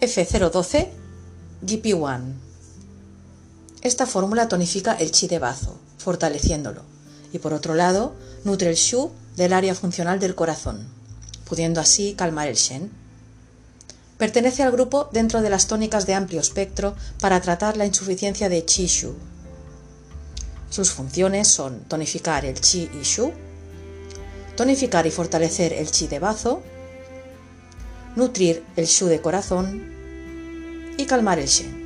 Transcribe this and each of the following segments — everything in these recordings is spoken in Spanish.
F012 GP1. Esta fórmula tonifica el chi de bazo, fortaleciéndolo, y por otro lado, nutre el shu del área funcional del corazón, pudiendo así calmar el shen. Pertenece al grupo dentro de las tónicas de amplio espectro para tratar la insuficiencia de chi shu. Sus funciones son tonificar el chi y shu, tonificar y fortalecer el chi de bazo, nutrir el shu de corazón y calmar el shen.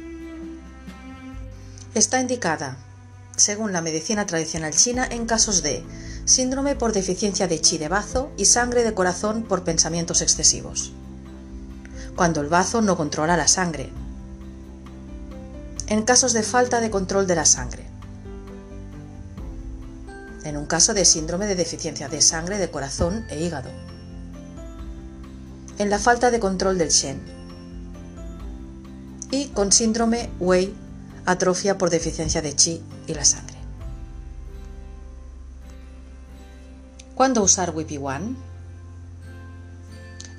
Está indicada, según la medicina tradicional china, en casos de síndrome por deficiencia de chi de bazo y sangre de corazón por pensamientos excesivos. Cuando el bazo no controla la sangre. En casos de falta de control de la sangre. En un caso de síndrome de deficiencia de sangre de corazón e hígado. En la falta de control del Shen. Y con síndrome Wei, atrofia por deficiencia de chi y la sangre. ¿Cuándo usar WIPI-1?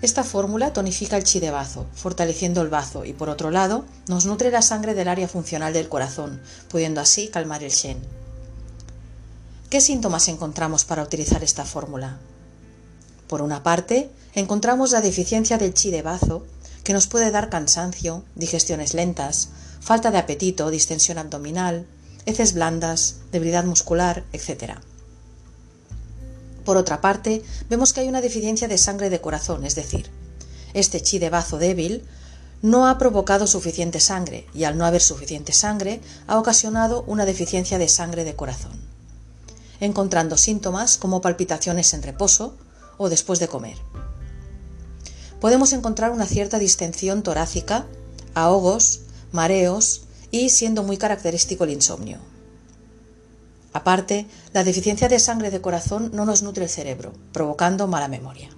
Esta fórmula tonifica el chi de bazo, fortaleciendo el bazo y por otro lado nos nutre la sangre del área funcional del corazón, pudiendo así calmar el shen. ¿Qué síntomas encontramos para utilizar esta fórmula? Por una parte, encontramos la deficiencia del chi de bazo, que nos puede dar cansancio, digestiones lentas, falta de apetito, distensión abdominal, heces blandas, debilidad muscular, etc. Por otra parte, vemos que hay una deficiencia de sangre de corazón, es decir, este chi de bazo débil no ha provocado suficiente sangre y al no haber suficiente sangre ha ocasionado una deficiencia de sangre de corazón, encontrando síntomas como palpitaciones en reposo o después de comer. Podemos encontrar una cierta distensión torácica, ahogos, mareos y siendo muy característico el insomnio. Aparte, la deficiencia de sangre de corazón no nos nutre el cerebro, provocando mala memoria.